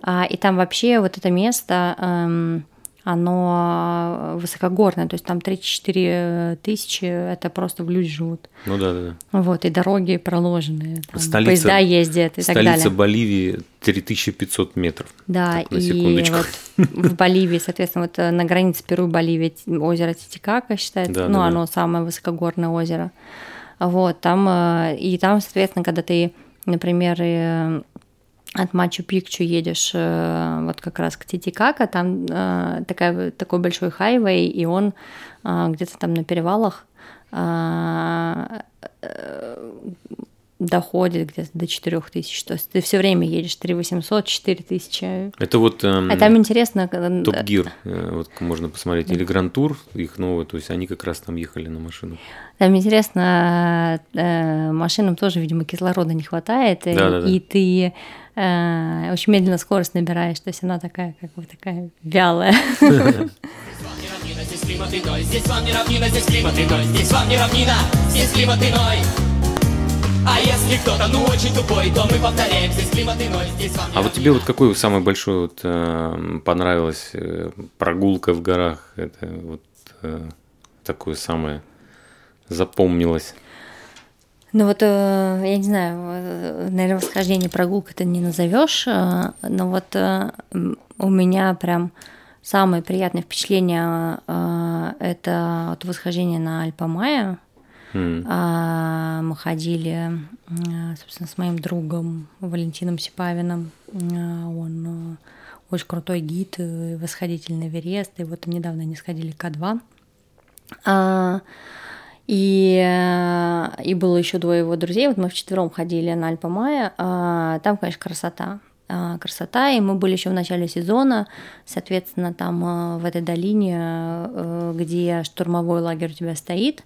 А, и там вообще вот это место, эм, оно высокогорное, то есть там 3-4 тысячи, это просто в люди живут. Ну да, да, да. Вот, и дороги проложены, там Столица- поезда ездят и так Столица далее. Боливии 3500 метров. Да, Так, на и вот в Боливии, соответственно, вот э, на границе Перу и Боливии озеро Титикака считается, Да, ну, да, да. оно самое высокогорное озеро. Вот, там, э, и там, соответственно, когда ты, например, э, от Мачу-Пикчу едешь э, вот как раз к Титикака, там э, такая, такой большой хайвей, и он э, где-то там на перевалах доходит где-то до 4000. То есть ты все время едешь 3800, 4000. Это вот эм, А там интересно, Топ Гир, вот можно посмотреть, или Гранд Тур, их новый, то есть они как раз там ехали на машину. там интересно, машинам тоже, видимо, кислорода не хватает, и- Да-да-да. и ты очень медленно скорость набираешь, то есть она такая, как бы такая вялая. Здесь вам не равнина, здесь климат иной. Здесь вам не равнина, здесь климат иной. А если кто-то ну очень тупой, то мы повторяем, здесь климат иной, здесь вам А вот тебе вот какой самый большой вот э, понравилась э, прогулка в горах? Это вот э, такое самое запомнилось. Ну вот, э, я не знаю, э, наверное, восхождение прогулка ты не назовешь, э, но вот у меня прям самое приятное впечатление это вот восхождение на Альпа-Майя. М. А, Мы ходили, собственно, с моим другом Валентином Сипавиным. Он очень крутой гид, восходитель на Эверест. И вот недавно они сходили к К2. И, э, и было еще двое его друзей. Вот мы вчетвером ходили на Альпа Майя. А, Там, конечно, красота. А, Красота, и мы были еще в начале сезона, соответственно, там э, в этой долине, э, где штурмовой лагерь у тебя стоит,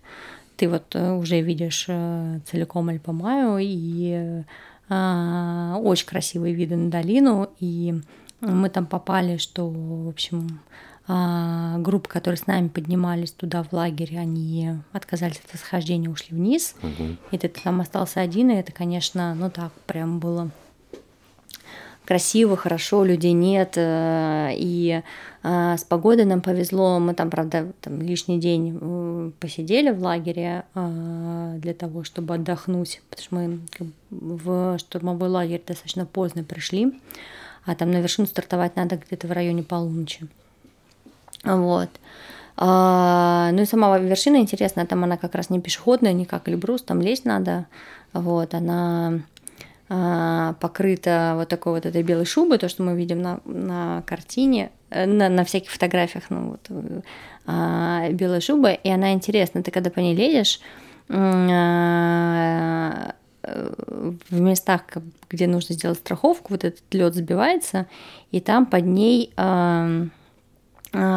ты вот уже видишь целиком Альпамаю, и а, очень красивые виды на долину, и мы там попали, что, в общем, а, группы, которые с нами поднимались туда в лагерь, они отказались от восхождения, ушли вниз, и ты там остался один, и это, конечно, ну так, прям было красиво, хорошо, людей нет, э, и э, с погодой нам повезло, мы там, правда, там лишний день э, посидели в лагере для того, чтобы отдохнуть, потому что мы в штурмовой лагерь достаточно поздно пришли, а там на вершину стартовать надо где-то в районе полуночи. Вот. А, ну и сама вершина интересная, там она как раз не пешеходная, не как Эльбрус, там лезть надо. Вот, она а, покрыта вот такой вот этой белой шубой, то, что мы видим на, на картине, э, на, на всяких фотографиях, ну вот, а, белая шуба, и она интересна, ты когда по ней лезешь, а, в местах, где нужно сделать страховку, вот этот лед сбивается, и там под ней,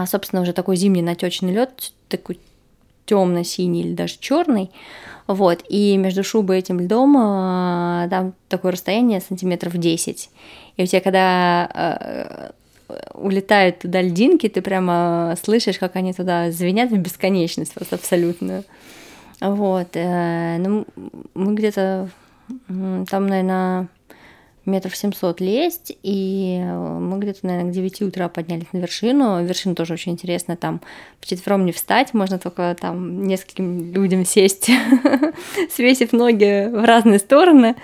собственно, уже такой зимний натечный лед, такой темно-синий или даже черный. Вот, и между шубой и этим льдом а, там такое расстояние сантиметров 10. И у тебя, когда а, улетают туда льдинки, ты прямо слышишь, как они туда звенят в бесконечность просто абсолютную. Вот. э, Ну, мы где-то там, наверное, метров 700 лезть, и мы где-то, наверное, к 9 утра поднялись на вершину. Вершина тоже очень интересная, там вчетвером не встать, можно только там нескольким людям сесть, [laughs] свесив ноги в разные стороны,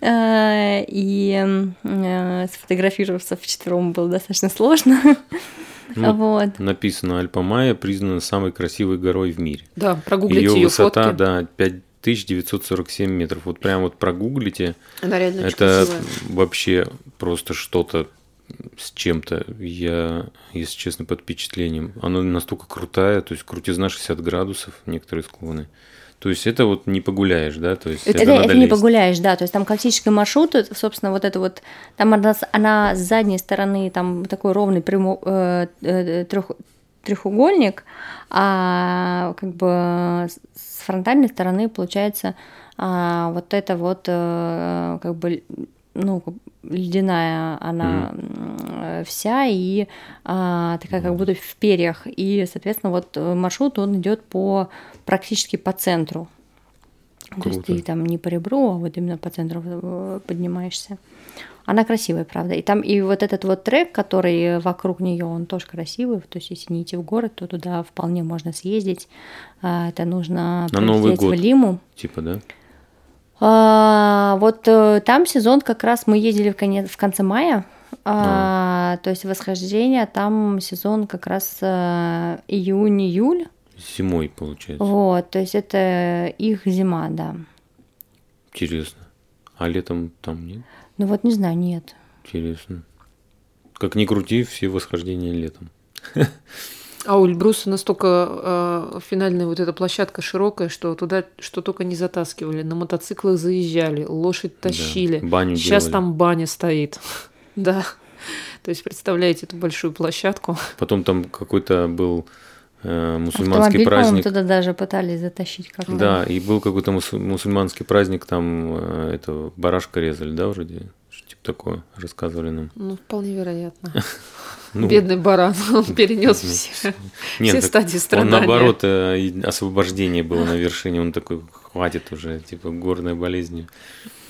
Э, и э, сфотографироваться вчетвером было достаточно сложно. Ну, [laughs] Вот. Написано, Альпа Майя признана самой красивой горой в мире. Да, прогуглите Ее ее высота, фотки. да, 5947 метров. Вот прям вот прогуглите. Она реально Это красивая. вообще просто что-то с чем-то. Я, если честно, под впечатлением. Она настолько крутая, то есть крутизна 60 градусов, некоторые склоны. То есть это вот не погуляешь, да? То есть Это, это, это не погуляешь, да, то есть там классический маршрут, собственно, вот это вот, там она, с- она с задней стороны там такой ровный прямо, э, э, трех, треугольник, а как бы с фронтальной стороны получается а, вот это вот э, как бы ну ледяная она м, вся и а, такая как будто в перьях и соответственно вот э, маршрут он идет по практически по центру то есть Круто. ты там не по ребру, а вот именно по центру э, поднимаешься. Она красивая, правда. И там и вот этот вот трек, который вокруг нее, он тоже красивый. То есть если не идти в город, то туда вполне можно съездить. А, Это нужно На Новый прилететь в год. Лиму. Типа, да? А, вот э, там сезон как раз мы ездили в, конец, в конце мая. А, То есть восхождение, там сезон как раз э, июнь-июль. Зимой, получается. Вот, то есть это их зима, да. Интересно. А летом там нет? Ну вот не знаю, нет. Интересно. Как ни крути, все восхождения летом. А у Эльбруса настолько э, финальная вот эта площадка широкая, что туда что только не затаскивали. На мотоциклах заезжали, лошадь тащили. баню Сейчас делали. там баня стоит. [laughs] Да. То есть представляете эту большую площадку. Потом там какой-то был мусульманский Автомобиль, праздник. туда даже пытались затащить как-то. Да, и был какой-то мусу- мусульманский праздник, там э, этого барашка резали, да, вроде? Что типа такое рассказывали нам. Ну, вполне вероятно. [laughs] Ну, Бедный баран, он перенес ну, все, нет, все так стадии Он страдания. наоборот, э, освобождение было на вершине, он такой, хватит уже, типа, горная болезнь.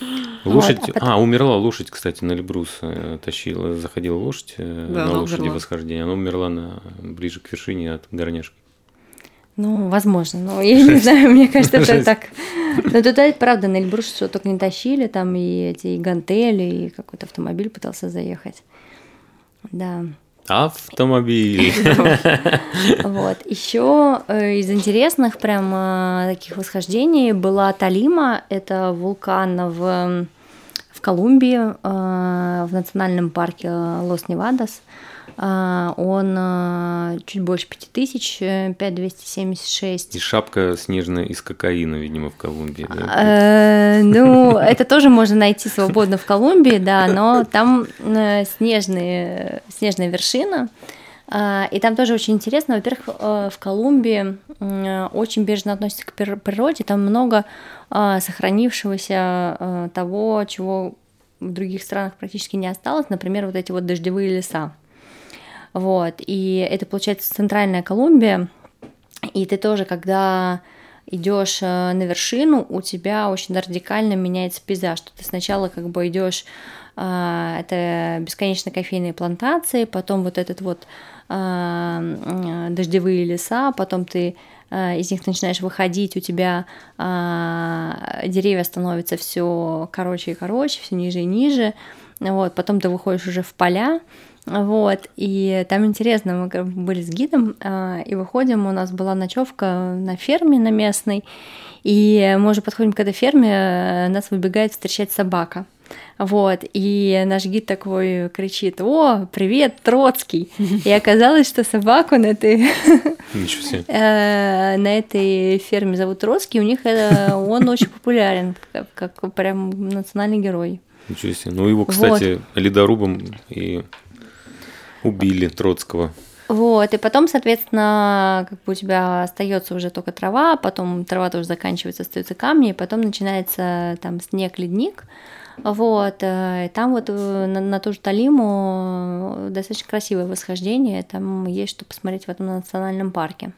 [gasps] Лошадь, а потом- а, умерла лошадь, кстати, на Эльбрус э, тащила, заходила лошадь э, Да, на лошади умерла. восхождения, она умерла на, ближе к вершине от горняшки. Ну, возможно. Но я [laughs] не знаю, мне кажется, это так. Но туда, правда, на Эльбрус что только не тащили, там и эти и гантели, и какой-то автомобиль пытался заехать. Да. Автомобиль. [laughs] Вот. Еще из интересных прям э, таких восхождений была Толима. Это вулкан в, в Колумбии, э, в национальном парке Лос-Невадас. Э, Он э, чуть больше 5000, э, 5276. И шапка снежная из кокаина, видимо, в Колумбии. да? Э, Ну, это тоже можно найти свободно в Колумбии, да, но там э, снежные, снежная вершина. А, И там тоже очень интересно. Во-первых, э, в Колумбии очень бережно относятся к природе. Там много а, сохранившегося э, того, чего в других странах практически не осталось. Например, вот эти вот дождевые леса. Вот. И это, получается, центральная Колумбия. И ты тоже, когда идешь э, на вершину, у тебя очень радикально меняется пейзаж. Что ты сначала как бы идешь, а, это бесконечно кофейные плантации, потом вот этот вот м, дождевые леса, потом ты из них начинаешь выходить, у тебя деревья становятся все короче и короче, все ниже и ниже. Вот, потом ты выходишь уже в поля, вот, и там интересно, мы были с гидом, а, и выходим, у нас была ночевка на ферме на местной, и мы уже подходим к этой ферме, э, нас выбегает встречать собака. Вот, и наш гид такой кричит, о, привет, Троцкий. И оказалось, что собаку на этой, [laughs] э, на этой ферме зовут Троцкий, у них э, он очень популярен, как, прям национальный герой. Ничего себе. Ну, его, кстати, ледорубом и убили Троцкого. Вот, и потом, соответственно, как бы у тебя остается уже только трава, потом трава тоже заканчивается, остаются камни, и потом начинается там снег, ледник. Вот, э, и там вот э, на, на ту же Талиму достаточно красивое восхождение, там есть что посмотреть в этом национальном парке.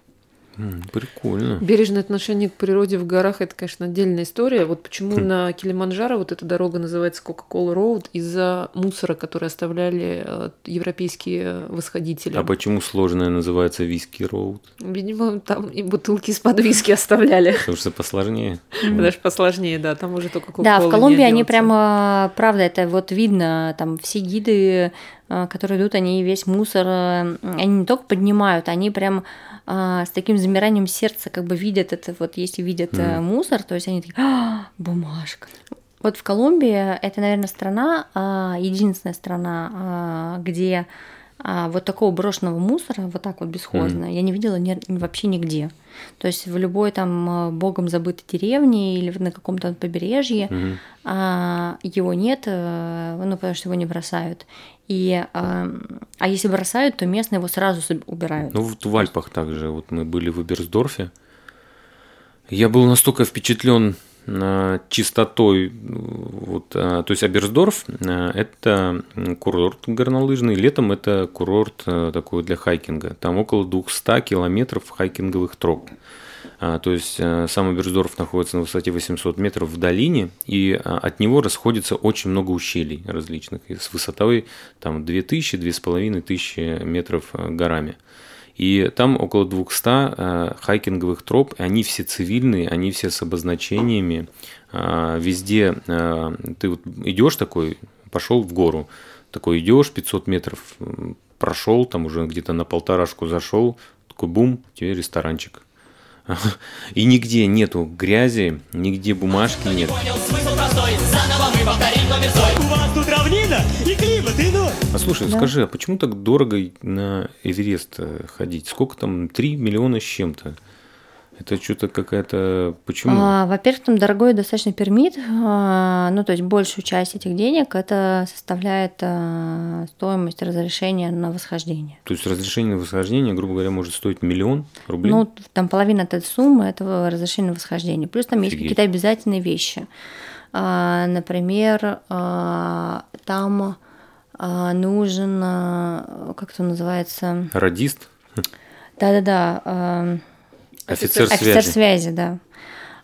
Прикольно. Бережное отношение к природе в горах это, конечно, отдельная история. Вот почему на Килиманджаро вот эта дорога называется Coca-Cola Road из-за мусора, который оставляли э, европейские восходители. А почему сложная называется виски роуд? Видимо, там и бутылки из-под виски оставляли. Потому что посложнее. [laughs] Даже посложнее, да, там уже только Да, в Колумбии они прямо, правда, это вот видно, там все гиды, э, которые идут, они весь мусор, э, они не только поднимают, они прям а, с таким замиранием сердца как бы видят это, вот если видят э, мусор, то есть они такие, «А, бумажка. Вот в Колумбии это, наверное, страна, а, единственная страна, а, где а, вот такого брошенного мусора, вот так вот бесхозно, я не видела ни- вообще нигде. То есть в любой там а, богом забытой деревне или на каком-то побережье а, его нет, э, ну потому что его не бросают. И, а, а если бросают, то местные его сразу убирают. Ну, вот в Альпах также. Вот мы были в Эберсдорфе. Я был настолько впечатлен э, чистотой. Вот, э, то есть Аберсдорф э, – это курорт горнолыжный. Летом это курорт э, такой для хайкинга. Там около 200 километров хайкинговых троп. А, То есть сам Аберсдорф находится на высоте 800 метров в долине, и а, от него расходится очень много ущелий различных, с высотой там 2000-2500 метров горами. И там около 200 э, хайкинговых троп, и они все цивильные, они все с обозначениями. А, Везде э, ты вот идешь такой, пошел в гору, такой идешь 500 метров, прошел, там уже где-то на полторашку зашел, такой бум, тебе ресторанчик. [laughs] И нигде нету грязи, нигде бумажки нет. Понял смысл простой, заново мы повторим номер. У вас тут равнина и климат иной. А слушай, скажи, а почему так дорого на Эверест э, ходить? Сколько там? 3 миллиона с чем-то. Это что-то какая-то... Почему? А, во-первых, там дорогой достаточно пермит, а, ну то есть большую часть этих денег это составляет а, стоимость разрешения на восхождение. То есть разрешение на восхождение, грубо говоря, может стоить миллион рублей? Ну, там половина этой суммы этого разрешения на восхождение. Плюс там есть Офигеть. какие-то обязательные вещи. А, например, а, там нужен, а, как это называется? Радист? Да-да-да. а, Офицер, Офицер связи. связи, да.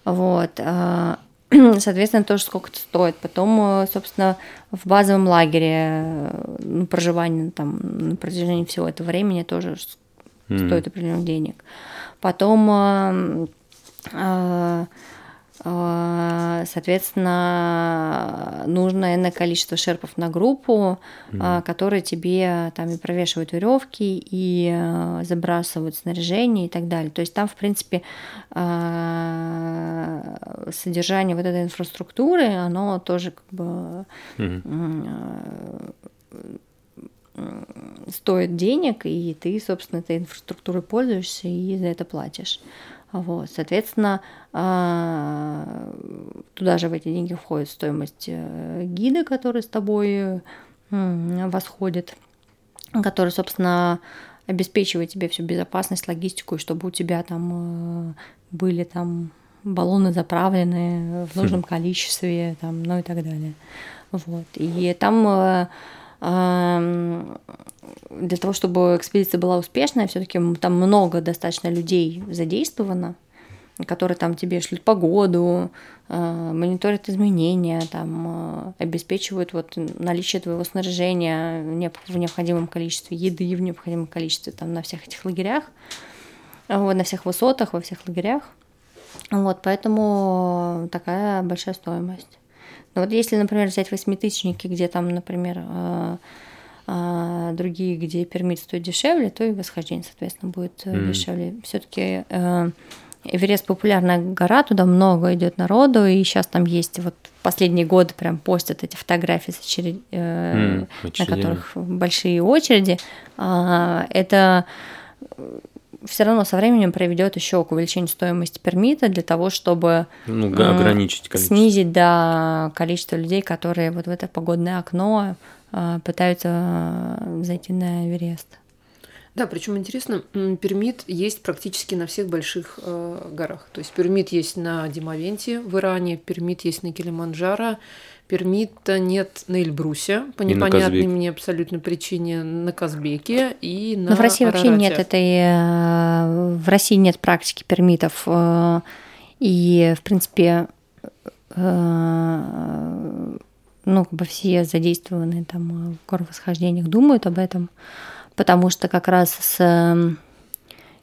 Вот. а, [clears throat] Соответственно, тоже сколько это стоит. Потом, э, собственно, в базовом лагере ну, проживание там на протяжении всего этого времени тоже Мгм. стоит определенных денег. Потом, э, соответственно, нужно иное количество шерпов на группу, э, которые тебе там и провешивают веревки, и забрасывают снаряжение и так далее. То есть там, в принципе, содержание вот этой инфраструктуры, оно тоже как бы э, стоит денег, и ты, собственно, этой инфраструктурой пользуешься и за это платишь. Вот, соответственно, а, туда же в эти деньги входит стоимость э, гида, который с тобой восходит, который, собственно, обеспечивает тебе всю безопасность, логистику, и чтобы у тебя там э, были там баллоны заправлены в нужном количестве, там, ну и так далее. Вот. И там э, для того, чтобы экспедиция была успешная, все-таки там много достаточно людей задействовано, которые там тебе шлют погоду, э, мониторят изменения, там, э, обеспечивают вот наличие твоего снаряжения в необходимом количестве, еды в необходимом количестве там, на всех этих лагерях, вот, на всех высотах, во всех лагерях. Вот, поэтому такая большая стоимость. Но вот если, например, взять восьмитысячники, где там, например, э, э, другие, где пермит стоит дешевле, то и восхождение, соответственно, будет э, дешевле. Все-таки Эверест популярная гора, туда много идет народу, и сейчас там есть вот последние годы прям постят эти фотографии, с очеред- э, М, на которых большие очереди. А, Это все равно со временем приведет еще к увеличению стоимости пермита для того, чтобы Ну, м, ограничить количество. снизить до количество людей, которые вот в это погодное окно э, пытаются э, зайти на Эверест. Да, причем интересно, пермит есть практически на всех больших э, горах. То есть пермит есть на Димовенте в Иране, пермит есть на Килиманджаро, Пермита нет на Эльбрусе по И непонятной мне абсолютно причине на Казбеке и на Но в России вообще Арарате. нет этой... э, В России нет практики пермитов. э, И, в принципе, э, ну, как бы все задействованные там в горовосхождениях думают об этом, потому что как раз с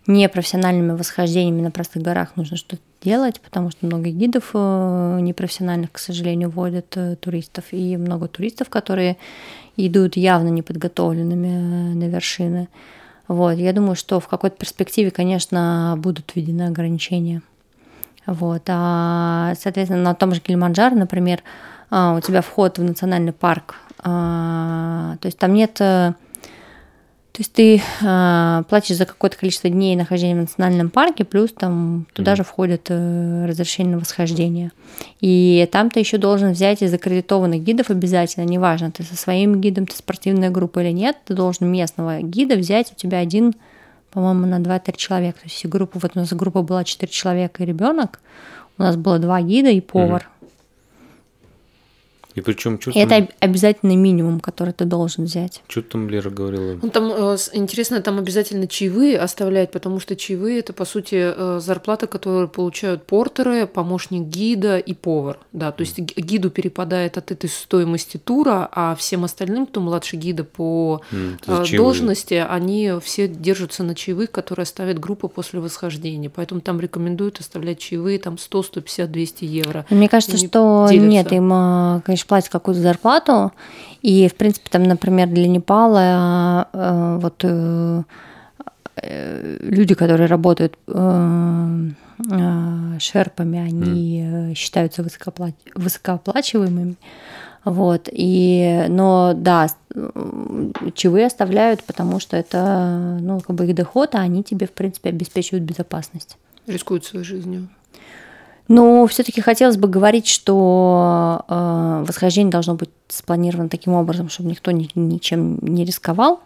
непрофессиональными восхождениями на простых горах нужно что-то делать, потому что много гидов э, непрофессиональных, к сожалению, водят э, туристов, и много туристов, которые идут явно неподготовленными э, на вершины. Вот, я думаю, что в какой-то перспективе, конечно, будут введены ограничения. Вот, а, соответственно, на том же Килиманджаро, например, а, у тебя вход в национальный парк, а, то есть там нет то есть ты э, платишь за какое-то количество дней нахождения в национальном парке, плюс там туда же входит э, разрешение на восхождение. И там ты еще должен взять из аккредитованных гидов обязательно, неважно, ты со своим гидом, ты спортивная группа или нет, ты должен местного гида взять, у тебя один, по-моему, на 2-3 человека. То есть группа, вот у нас группа была 4 человека и ребенок, у нас было два гида и повар. И причем, что И это об- обязательный минимум, который ты должен взять. там Лера говорила? Ну, там э, интересно, там обязательно чаевые оставлять, потому что чаевые это по сути э, зарплата, которую получают портеры, помощник гида и повар. Да, то есть ги- гиду перепадает от этой стоимости тура, а всем остальным, кто младше гида по за э, чаевые. должности, они все держатся на чаевых, которые ставит группа после восхождения. Поэтому там рекомендуют оставлять чаевые там 100, 150, 200 евро. Мне кажется, что делятся. нет, им, э, конечно, платят какую-то зарплату, и, в принципе, там, например, для Непала э, вот э, э, люди, которые работают э, э, шерпами, они э, считаются высокопла- высокооплачиваемыми. Вот, и, но да, чаевые оставляют, потому что это, ну, как бы их доход, а они тебе, в принципе, обеспечивают безопасность. Рискуют своей жизнью. Но все-таки хотелось бы говорить, что э, восхождение должно быть спланировано таким образом, чтобы никто ни- ничем не рисковал.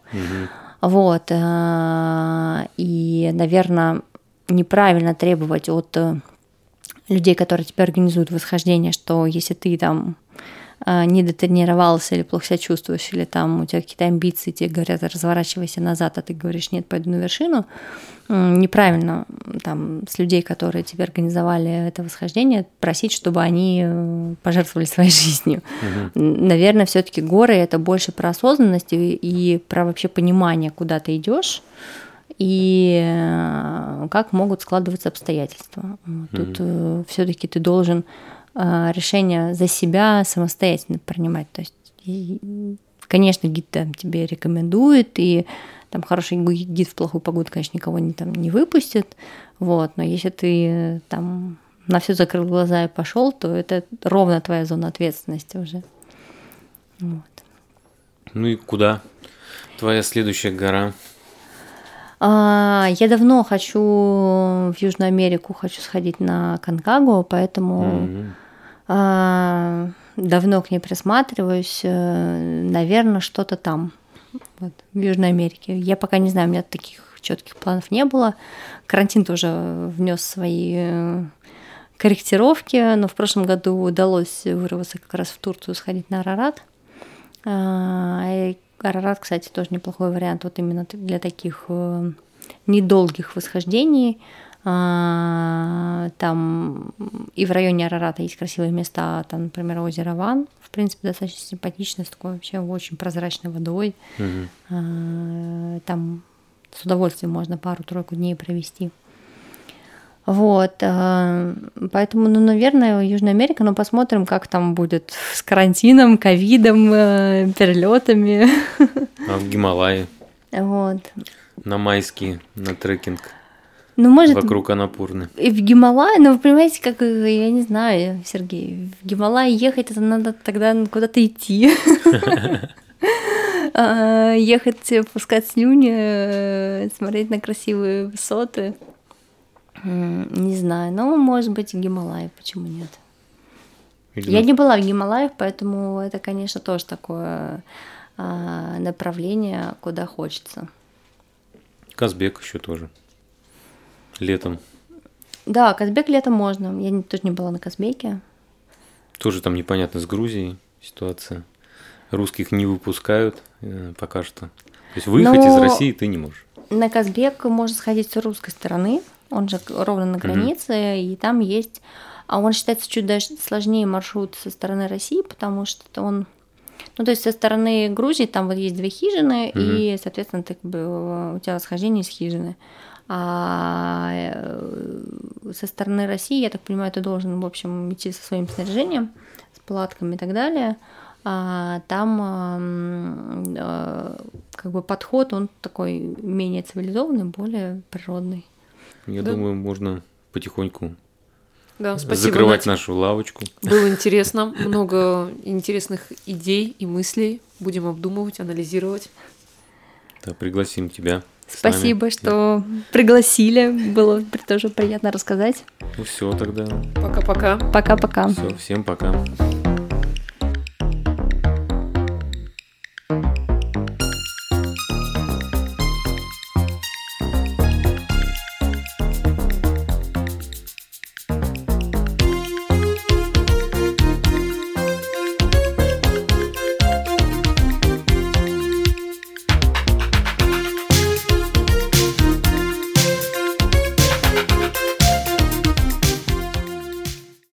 Вот. э, и, наверное, неправильно требовать от э, людей, которые тебе организуют восхождение, что если ты там не дотренировался или плохо себя чувствуешь, или там у тебя какие-то амбиции, тебе говорят, разворачивайся назад, а ты говоришь, нет, пойду на вершину, неправильно там с людей, которые тебе организовали это восхождение, просить, чтобы они э, пожертвовали своей [laughs] жизнью. Н- Наверное, все-таки горы это больше про осознанность и, и про вообще понимание, куда ты идешь и э, как могут складываться обстоятельства. Тут все-таки ты должен э, решение за себя самостоятельно принимать. То есть, и, конечно, гид там тебе рекомендует, и там хороший гид в плохую погоду, конечно, никого не, там, не выпустит. Вот, но если ты э, там на все закрыл глаза и пошел, то это ровно твоя зона ответственности уже. Вот. Ну и куда? Твоя следующая гора. А, Я давно хочу в Южную Америку, хочу сходить на Конкагуа, поэтому Мгм. А, давно к ней присматриваюсь. Наверное, что-то там, вот, в Южной Америке. Я пока не знаю, у меня таких четких планов не было. Карантин тоже внес свои э, корректировки, но в прошлом году удалось вырваться как раз в Турцию, сходить на Арарат. А, Арарат, кстати, тоже неплохой вариант вот именно для таких э, недолгих восхождений. А, Там и в районе Арарата есть красивые места, там, например, озеро Ван, в принципе, достаточно симпатичное, с такой вообще очень прозрачной водой. А, Там с удовольствием можно пару-тройку дней провести. Вот, а, поэтому, ну, наверное, Южная Америка, но посмотрим, как там будет с карантином, ковидом, э, перелетами. А в Гималайи? Вот. На майские, на трекинг Ну, может, вокруг Анапурны. и в Гималай, ну, вы понимаете, как, я не знаю, Сергей, в Гималай ехать, это надо тогда куда-то идти. [laughs] А, Ехать, э, пускать слюни, э, смотреть на красивые высоты. Не знаю, но, может быть, Гималай, почему нет? Я не была в Гималаях, поэтому это, конечно, тоже такое а, направление, куда хочется. Казбек еще тоже. Летом. Да, Казбек летом можно. Я не- тоже не была на Казбеке. Тоже там непонятно с Грузией ситуация. Русских не выпускают э, пока что. То есть выехать Но- из России ты не можешь. На Казбек можно сходить с русской стороны, он же ровно на границе, и там есть... А он считается чуть даже сложнее маршрут со стороны России, потому что он... Ну, то есть со стороны Грузии там вот есть две хижины, и, соответственно, ты, как бы, э, у тебя восхождение из хижины. А э, со стороны России, я так понимаю, ты должен, в общем, идти со своим снаряжением, с палатками и так далее. А там ам, э, как бы подход, он такой менее цивилизованный, более природный. Я Да. думаю, можно потихоньку Да, спасибо, закрывать Надя. нашу лавочку. Было [laughs] интересно, много интересных идей и мыслей. Будем обдумывать, анализировать. Да, пригласим тебя. Спасибо, что да. пригласили. Было тоже приятно рассказать. Ну все тогда. Пока-пока. Пока-пока. Все, всем пока. thank you